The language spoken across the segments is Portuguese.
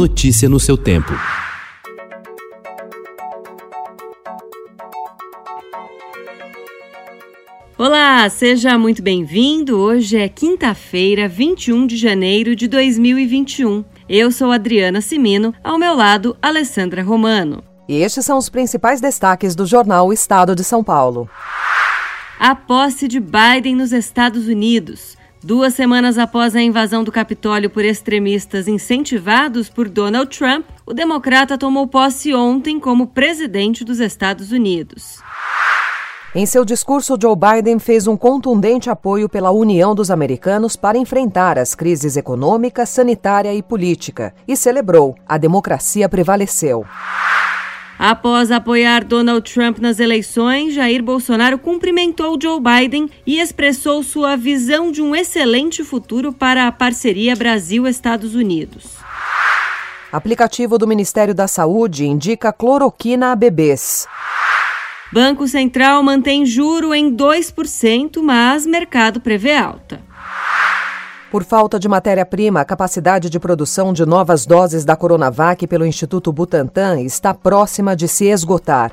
Notícia no seu tempo. Olá, seja muito bem-vindo. Hoje é quinta-feira, 21 de janeiro de 2021. Eu sou Adriana Simino, ao meu lado, Alessandra Romano. E estes são os principais destaques do jornal Estado de São Paulo. A posse de Biden nos Estados Unidos. Duas semanas após a invasão do Capitólio por extremistas incentivados por Donald Trump, o democrata tomou posse ontem como presidente dos Estados Unidos. Em seu discurso, Joe Biden fez um contundente apoio pela união dos americanos para enfrentar as crises econômica, sanitária e política e celebrou: a democracia prevaleceu. Após apoiar Donald Trump nas eleições, Jair Bolsonaro cumprimentou Joe Biden e expressou sua visão de um excelente futuro para a parceria Brasil-Estados Unidos. Aplicativo do Ministério da Saúde indica cloroquina a bebês. Banco Central mantém juro em 2%, mas mercado prevê alta. Por falta de matéria-prima, a capacidade de produção de novas doses da Coronavac pelo Instituto Butantan está próxima de se esgotar.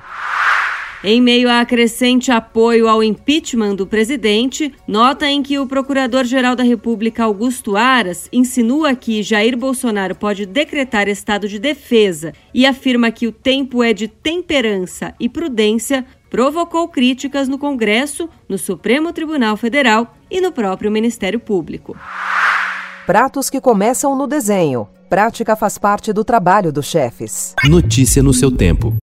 Em meio a crescente apoio ao impeachment do presidente, nota em que o Procurador-Geral da República, Augusto Aras, insinua que Jair Bolsonaro pode decretar estado de defesa e afirma que o tempo é de temperança e prudência, provocou críticas no Congresso, no Supremo Tribunal Federal e no próprio Ministério Público. Pratos que começam no desenho. Prática faz parte do trabalho dos chefes. Notícia no seu tempo.